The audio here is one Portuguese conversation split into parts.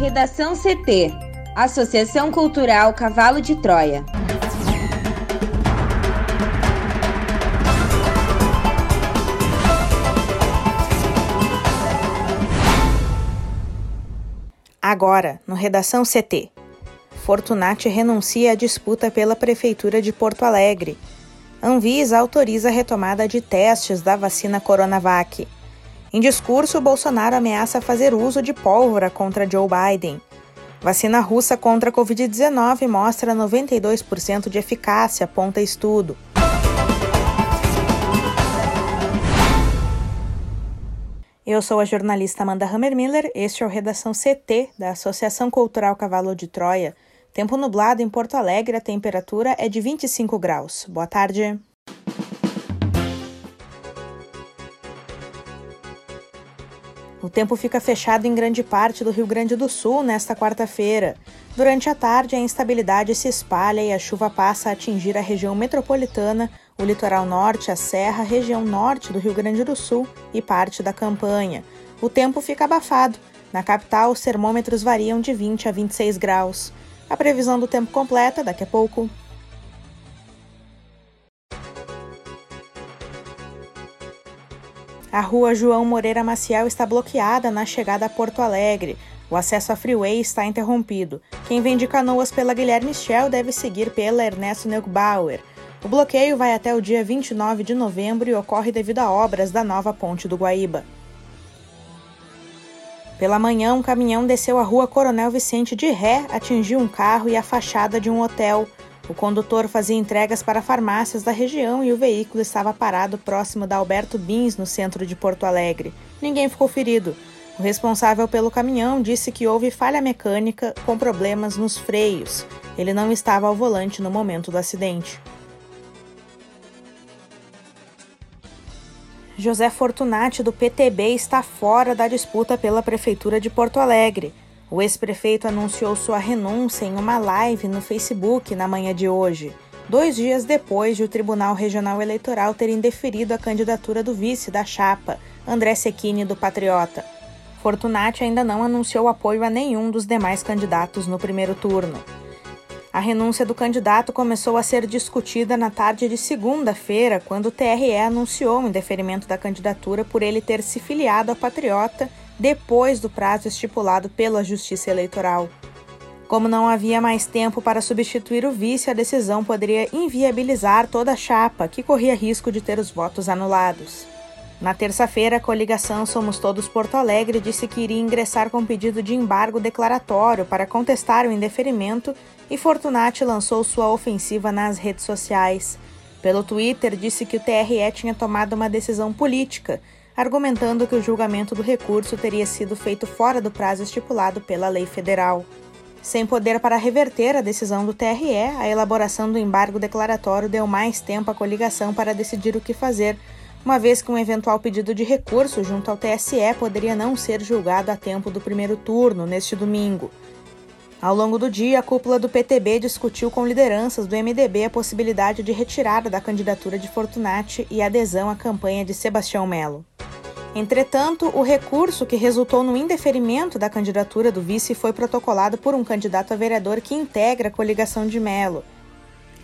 Redação CT Associação Cultural Cavalo de Troia. Agora, no Redação CT. Fortunati renuncia à disputa pela Prefeitura de Porto Alegre. Anvisa autoriza a retomada de testes da vacina Coronavac. Em discurso, Bolsonaro ameaça fazer uso de pólvora contra Joe Biden. Vacina russa contra a Covid-19 mostra 92% de eficácia, aponta estudo. Eu sou a jornalista Amanda Hammermiller, este é o Redação CT da Associação Cultural Cavalo de Troia. Tempo nublado em Porto Alegre, a temperatura é de 25 graus. Boa tarde. O tempo fica fechado em grande parte do Rio Grande do Sul nesta quarta-feira. Durante a tarde, a instabilidade se espalha e a chuva passa a atingir a região metropolitana, o litoral norte, a serra, região norte do Rio Grande do Sul e parte da campanha. O tempo fica abafado. Na capital, os termômetros variam de 20 a 26 graus. A previsão do tempo completa daqui a pouco. A rua João Moreira Maciel está bloqueada na chegada a Porto Alegre. O acesso à freeway está interrompido. Quem vem de Canoas pela Guilherme Schell deve seguir pela Ernesto Neugbauer. O bloqueio vai até o dia 29 de novembro e ocorre devido a obras da nova ponte do Guaíba. Pela manhã, um caminhão desceu a rua Coronel Vicente de ré, atingiu um carro e a fachada de um hotel. O condutor fazia entregas para farmácias da região e o veículo estava parado próximo da Alberto Bins, no centro de Porto Alegre. Ninguém ficou ferido. O responsável pelo caminhão disse que houve falha mecânica com problemas nos freios. Ele não estava ao volante no momento do acidente. José Fortunati, do PTB, está fora da disputa pela Prefeitura de Porto Alegre. O ex-prefeito anunciou sua renúncia em uma live no Facebook na manhã de hoje, dois dias depois de o Tribunal Regional Eleitoral ter indeferido a candidatura do vice da chapa, André Sequini, do Patriota. Fortunati ainda não anunciou apoio a nenhum dos demais candidatos no primeiro turno. A renúncia do candidato começou a ser discutida na tarde de segunda-feira, quando o TRE anunciou o indeferimento da candidatura por ele ter se filiado ao Patriota depois do prazo estipulado pela Justiça Eleitoral. Como não havia mais tempo para substituir o vice, a decisão poderia inviabilizar toda a chapa, que corria risco de ter os votos anulados. Na terça-feira, a coligação Somos Todos Porto Alegre disse que iria ingressar com pedido de embargo declaratório para contestar o indeferimento e Fortunati lançou sua ofensiva nas redes sociais. Pelo Twitter, disse que o TRE tinha tomado uma decisão política argumentando que o julgamento do recurso teria sido feito fora do prazo estipulado pela lei federal. Sem poder para reverter a decisão do TRE, a elaboração do embargo declaratório deu mais tempo à coligação para decidir o que fazer, uma vez que um eventual pedido de recurso junto ao TSE poderia não ser julgado a tempo do primeiro turno, neste domingo. Ao longo do dia, a cúpula do PTB discutiu com lideranças do MDB a possibilidade de retirada da candidatura de Fortunati e adesão à campanha de Sebastião Melo. Entretanto, o recurso que resultou no indeferimento da candidatura do vice foi protocolado por um candidato a vereador que integra a coligação de Melo.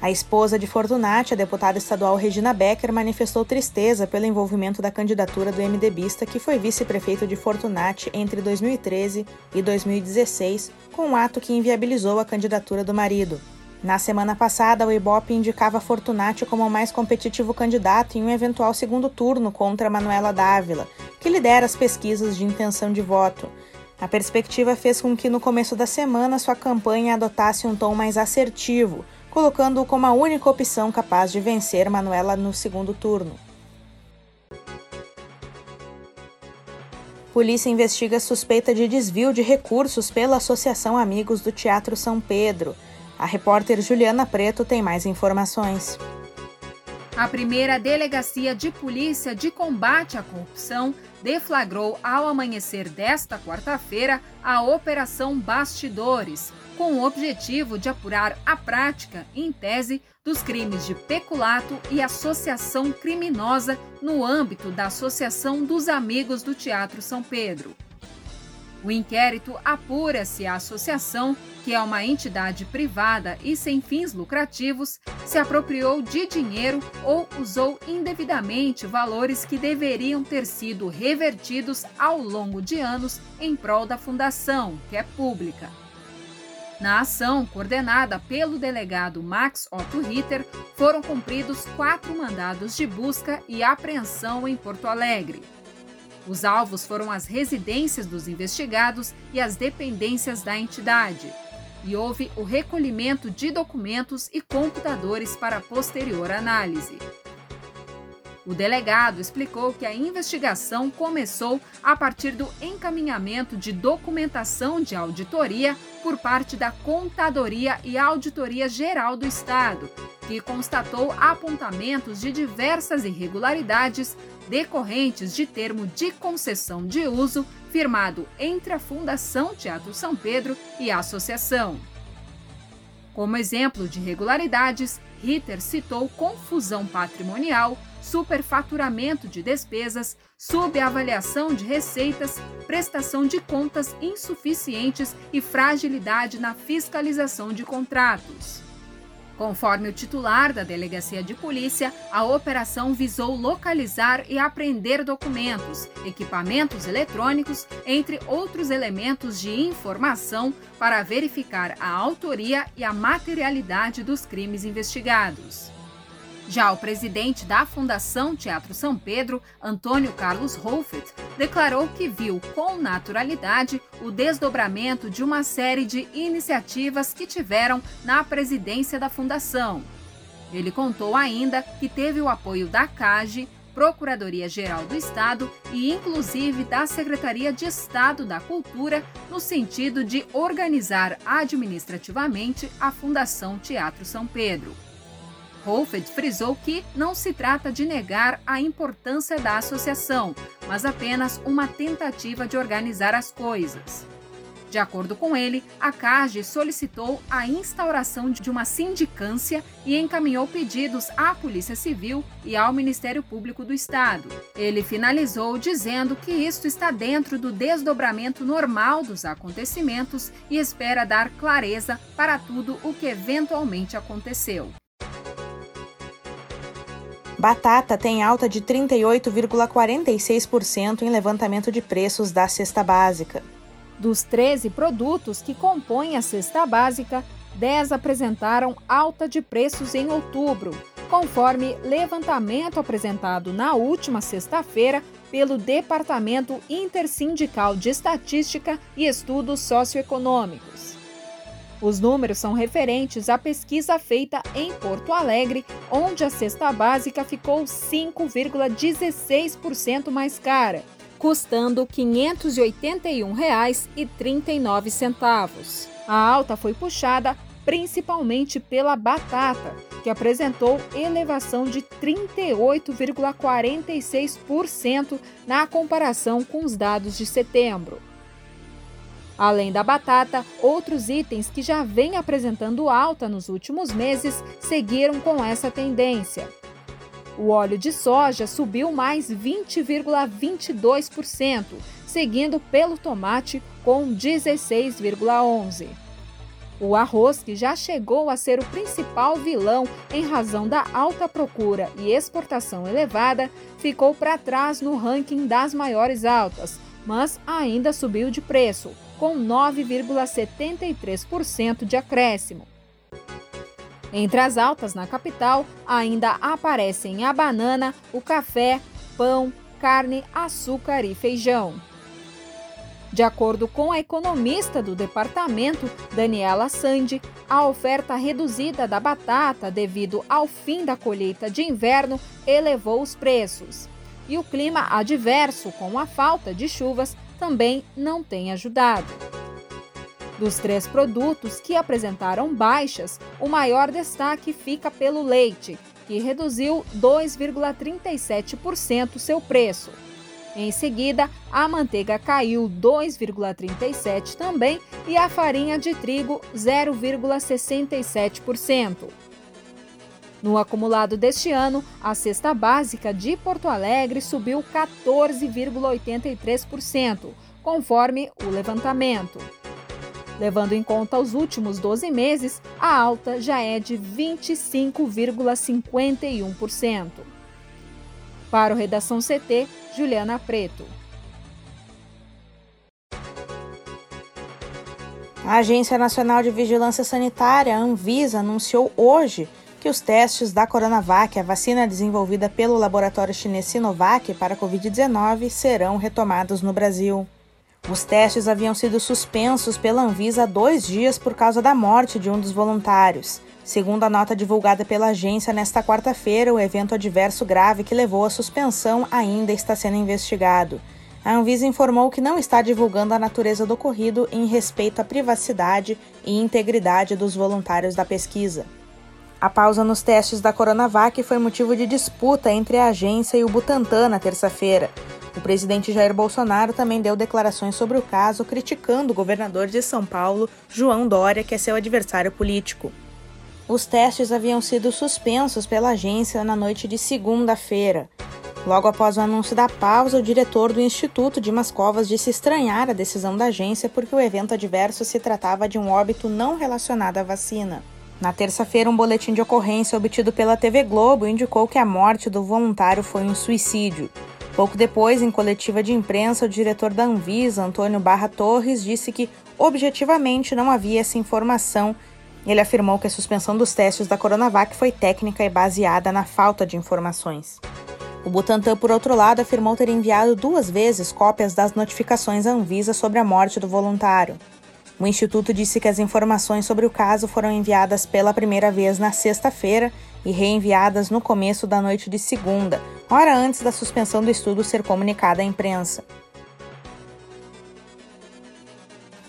A esposa de Fortunati, a deputada estadual Regina Becker, manifestou tristeza pelo envolvimento da candidatura do MDBista, que foi vice-prefeito de Fortunati entre 2013 e 2016, com um ato que inviabilizou a candidatura do marido. Na semana passada, o Ibope indicava Fortunati como o mais competitivo candidato em um eventual segundo turno contra Manuela Dávila, que lidera as pesquisas de intenção de voto. A perspectiva fez com que no começo da semana sua campanha adotasse um tom mais assertivo, colocando-o como a única opção capaz de vencer Manuela no segundo turno. Polícia investiga suspeita de desvio de recursos pela Associação Amigos do Teatro São Pedro. A repórter Juliana Preto tem mais informações. A primeira delegacia de polícia de combate à corrupção deflagrou ao amanhecer desta quarta-feira a Operação Bastidores, com o objetivo de apurar a prática, em tese, dos crimes de peculato e associação criminosa no âmbito da Associação dos Amigos do Teatro São Pedro. O inquérito apura se a associação, que é uma entidade privada e sem fins lucrativos, se apropriou de dinheiro ou usou indevidamente valores que deveriam ter sido revertidos ao longo de anos em prol da fundação, que é pública. Na ação, coordenada pelo delegado Max Otto Ritter, foram cumpridos quatro mandados de busca e apreensão em Porto Alegre. Os alvos foram as residências dos investigados e as dependências da entidade. E houve o recolhimento de documentos e computadores para posterior análise. O delegado explicou que a investigação começou a partir do encaminhamento de documentação de auditoria por parte da Contadoria e Auditoria Geral do Estado, que constatou apontamentos de diversas irregularidades decorrentes de termo de concessão de uso firmado entre a Fundação Teatro São Pedro e a associação. Como exemplo de irregularidades, Ritter citou confusão patrimonial, superfaturamento de despesas, subavaliação de receitas, prestação de contas insuficientes e fragilidade na fiscalização de contratos. Conforme o titular da Delegacia de Polícia, a operação visou localizar e apreender documentos, equipamentos eletrônicos, entre outros elementos de informação para verificar a autoria e a materialidade dos crimes investigados. Já o presidente da Fundação Teatro São Pedro, Antônio Carlos Rolfet, declarou que viu com naturalidade o desdobramento de uma série de iniciativas que tiveram na presidência da Fundação. Ele contou ainda que teve o apoio da CAGE, Procuradoria-Geral do Estado e, inclusive, da Secretaria de Estado da Cultura, no sentido de organizar administrativamente a Fundação Teatro São Pedro. Holfeld frisou que não se trata de negar a importância da associação, mas apenas uma tentativa de organizar as coisas. De acordo com ele, a CAGE solicitou a instauração de uma sindicância e encaminhou pedidos à Polícia Civil e ao Ministério Público do Estado. Ele finalizou dizendo que isto está dentro do desdobramento normal dos acontecimentos e espera dar clareza para tudo o que eventualmente aconteceu. Batata tem alta de 38,46% em levantamento de preços da cesta básica. Dos 13 produtos que compõem a cesta básica, 10 apresentaram alta de preços em outubro, conforme levantamento apresentado na última sexta-feira pelo Departamento Intersindical de Estatística e Estudos Socioeconômicos. Os números são referentes à pesquisa feita em Porto Alegre, onde a cesta básica ficou 5,16% mais cara, custando R$ 581,39. A alta foi puxada principalmente pela batata, que apresentou elevação de 38,46% na comparação com os dados de setembro. Além da batata, outros itens que já vêm apresentando alta nos últimos meses seguiram com essa tendência. O óleo de soja subiu mais 20,22%, seguindo pelo tomate com 16,11%. O arroz, que já chegou a ser o principal vilão em razão da alta procura e exportação elevada, ficou para trás no ranking das maiores altas, mas ainda subiu de preço, com 9,73% de acréscimo. Entre as altas na capital, ainda aparecem a banana, o café, pão, carne, açúcar e feijão. De acordo com a economista do departamento, Daniela Sandi, a oferta reduzida da batata devido ao fim da colheita de inverno elevou os preços. E o clima adverso, com a falta de chuvas, também não tem ajudado. Dos três produtos que apresentaram baixas, o maior destaque fica pelo leite, que reduziu 2,37% seu preço. Em seguida, a manteiga caiu 2,37% também e a farinha de trigo 0,67%. No acumulado deste ano, a cesta básica de Porto Alegre subiu 14,83%, conforme o levantamento. Levando em conta os últimos 12 meses, a alta já é de 25,51%. Para o Redação CT, Juliana Preto. A Agência Nacional de Vigilância Sanitária, Anvisa, anunciou hoje que os testes da Coronavac, a vacina desenvolvida pelo laboratório chinês Sinovac para a Covid-19, serão retomados no Brasil. Os testes haviam sido suspensos pela Anvisa há dois dias por causa da morte de um dos voluntários. Segundo a nota divulgada pela agência nesta quarta-feira, o evento adverso grave que levou à suspensão ainda está sendo investigado. A Anvisa informou que não está divulgando a natureza do ocorrido em respeito à privacidade e integridade dos voluntários da pesquisa. A pausa nos testes da Coronavac foi motivo de disputa entre a agência e o Butantan na terça-feira. O presidente Jair Bolsonaro também deu declarações sobre o caso, criticando o governador de São Paulo, João Dória, que é seu adversário político. Os testes haviam sido suspensos pela agência na noite de segunda-feira. Logo após o anúncio da pausa, o diretor do Instituto Dimas Covas disse estranhar a decisão da agência porque o evento adverso se tratava de um óbito não relacionado à vacina. Na terça-feira, um boletim de ocorrência obtido pela TV Globo indicou que a morte do voluntário foi um suicídio. Pouco depois, em coletiva de imprensa, o diretor da Anvisa, Antônio Barra Torres, disse que objetivamente não havia essa informação. Ele afirmou que a suspensão dos testes da Coronavac foi técnica e baseada na falta de informações. O Butantan, por outro lado, afirmou ter enviado duas vezes cópias das notificações à Anvisa sobre a morte do voluntário. O Instituto disse que as informações sobre o caso foram enviadas pela primeira vez na sexta-feira e reenviadas no começo da noite de segunda, hora antes da suspensão do estudo ser comunicada à imprensa.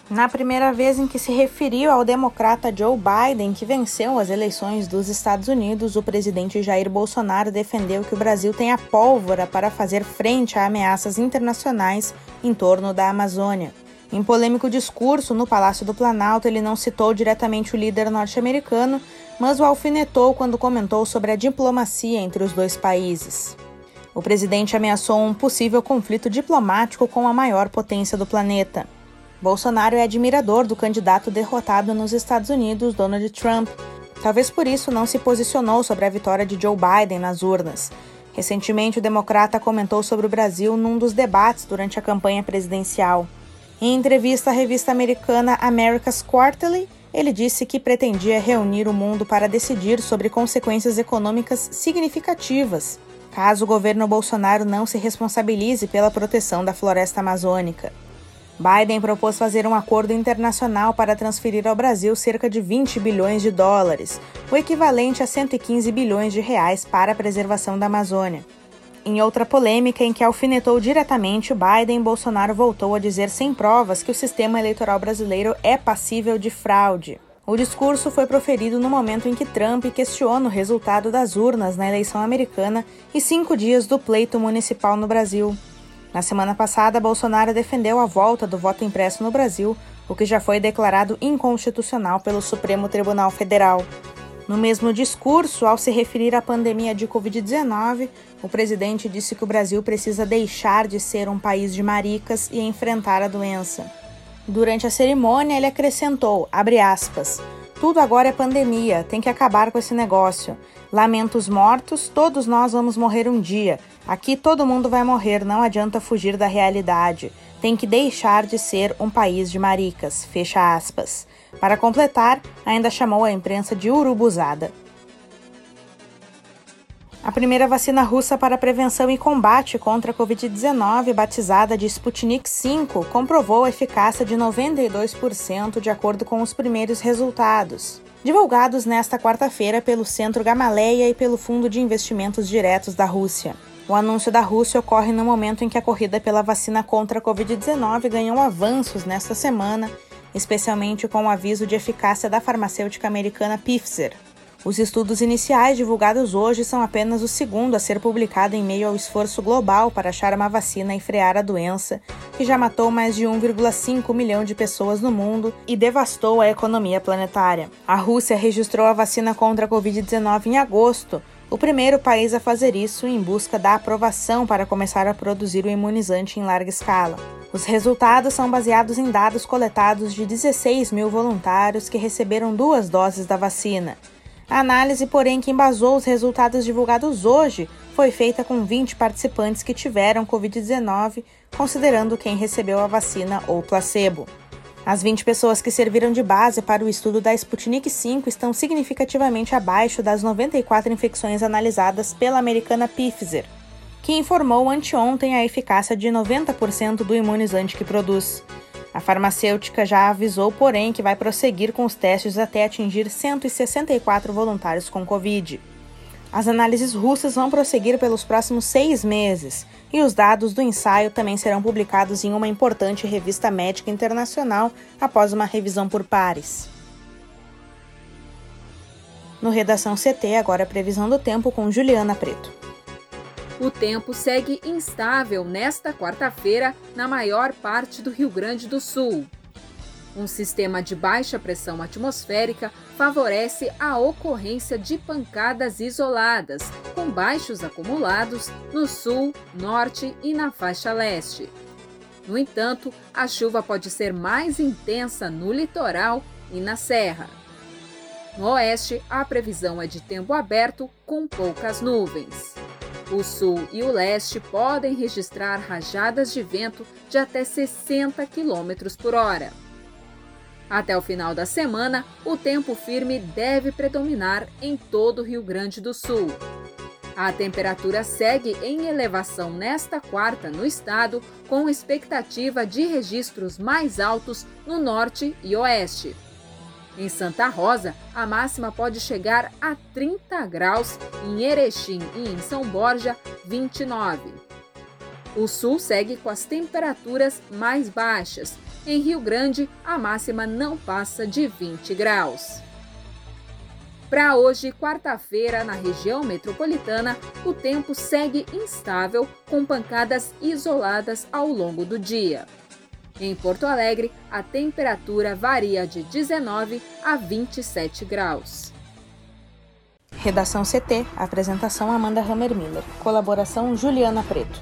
Na primeira vez em que se referiu ao democrata Joe Biden, que venceu as eleições dos Estados Unidos, o presidente Jair Bolsonaro defendeu que o Brasil tem a pólvora para fazer frente a ameaças internacionais em torno da Amazônia. Em polêmico discurso no Palácio do Planalto, ele não citou diretamente o líder norte-americano, mas o alfinetou quando comentou sobre a diplomacia entre os dois países. O presidente ameaçou um possível conflito diplomático com a maior potência do planeta. Bolsonaro é admirador do candidato derrotado nos Estados Unidos, Donald Trump. Talvez por isso não se posicionou sobre a vitória de Joe Biden nas urnas. Recentemente, o democrata comentou sobre o Brasil num dos debates durante a campanha presidencial. Em entrevista à revista americana America's Quarterly, ele disse que pretendia reunir o mundo para decidir sobre consequências econômicas significativas, caso o governo Bolsonaro não se responsabilize pela proteção da floresta amazônica. Biden propôs fazer um acordo internacional para transferir ao Brasil cerca de 20 bilhões de dólares, o equivalente a 115 bilhões de reais para a preservação da Amazônia. Em outra polêmica em que alfinetou diretamente o Biden, Bolsonaro voltou a dizer sem provas que o sistema eleitoral brasileiro é passível de fraude. O discurso foi proferido no momento em que Trump questiona o resultado das urnas na eleição americana e cinco dias do pleito municipal no Brasil. Na semana passada, Bolsonaro defendeu a volta do voto impresso no Brasil, o que já foi declarado inconstitucional pelo Supremo Tribunal Federal. No mesmo discurso, ao se referir à pandemia de Covid-19, o presidente disse que o Brasil precisa deixar de ser um país de maricas e enfrentar a doença. Durante a cerimônia, ele acrescentou, aspas, tudo agora é pandemia, tem que acabar com esse negócio. Lamento os mortos, todos nós vamos morrer um dia. Aqui todo mundo vai morrer, não adianta fugir da realidade. Tem que deixar de ser um país de maricas. Fecha aspas. Para completar, ainda chamou a imprensa de urubuzada. A primeira vacina russa para prevenção e combate contra a Covid-19, batizada de Sputnik V, comprovou a eficácia de 92% de acordo com os primeiros resultados, divulgados nesta quarta-feira pelo Centro Gamaleia e pelo Fundo de Investimentos Diretos da Rússia. O anúncio da Rússia ocorre no momento em que a corrida pela vacina contra a Covid-19 ganhou avanços nesta semana especialmente com o aviso de eficácia da farmacêutica americana Pfizer. Os estudos iniciais divulgados hoje são apenas o segundo a ser publicado em meio ao esforço global para achar uma vacina e frear a doença, que já matou mais de 1,5 milhão de pessoas no mundo e devastou a economia planetária. A Rússia registrou a vacina contra a Covid-19 em agosto, o primeiro país a fazer isso em busca da aprovação para começar a produzir o imunizante em larga escala. Os resultados são baseados em dados coletados de 16 mil voluntários que receberam duas doses da vacina. A análise, porém, que embasou os resultados divulgados hoje foi feita com 20 participantes que tiveram Covid-19, considerando quem recebeu a vacina ou placebo. As 20 pessoas que serviram de base para o estudo da Sputnik V estão significativamente abaixo das 94 infecções analisadas pela americana Pfizer, que informou anteontem a eficácia de 90% do imunizante que produz. A farmacêutica já avisou, porém, que vai prosseguir com os testes até atingir 164 voluntários com Covid. As análises russas vão prosseguir pelos próximos seis meses e os dados do ensaio também serão publicados em uma importante revista médica internacional após uma revisão por pares. No Redação CT, agora a previsão do tempo com Juliana Preto. O tempo segue instável nesta quarta-feira na maior parte do Rio Grande do Sul. Um sistema de baixa pressão atmosférica favorece a ocorrência de pancadas isoladas, com baixos acumulados no sul, norte e na faixa leste. No entanto, a chuva pode ser mais intensa no litoral e na serra. No oeste, a previsão é de tempo aberto com poucas nuvens. O sul e o leste podem registrar rajadas de vento de até 60 km por hora. Até o final da semana, o tempo firme deve predominar em todo o Rio Grande do Sul. A temperatura segue em elevação nesta quarta no estado, com expectativa de registros mais altos no norte e oeste. Em Santa Rosa, a máxima pode chegar a 30 graus, em Erechim e em São Borja, 29. O sul segue com as temperaturas mais baixas, em Rio Grande, a máxima não passa de 20 graus. Para hoje, quarta-feira, na região metropolitana, o tempo segue instável, com pancadas isoladas ao longo do dia. Em Porto Alegre, a temperatura varia de 19 a 27 graus. Redação CT, apresentação Amanda Hammermiller, colaboração Juliana Preto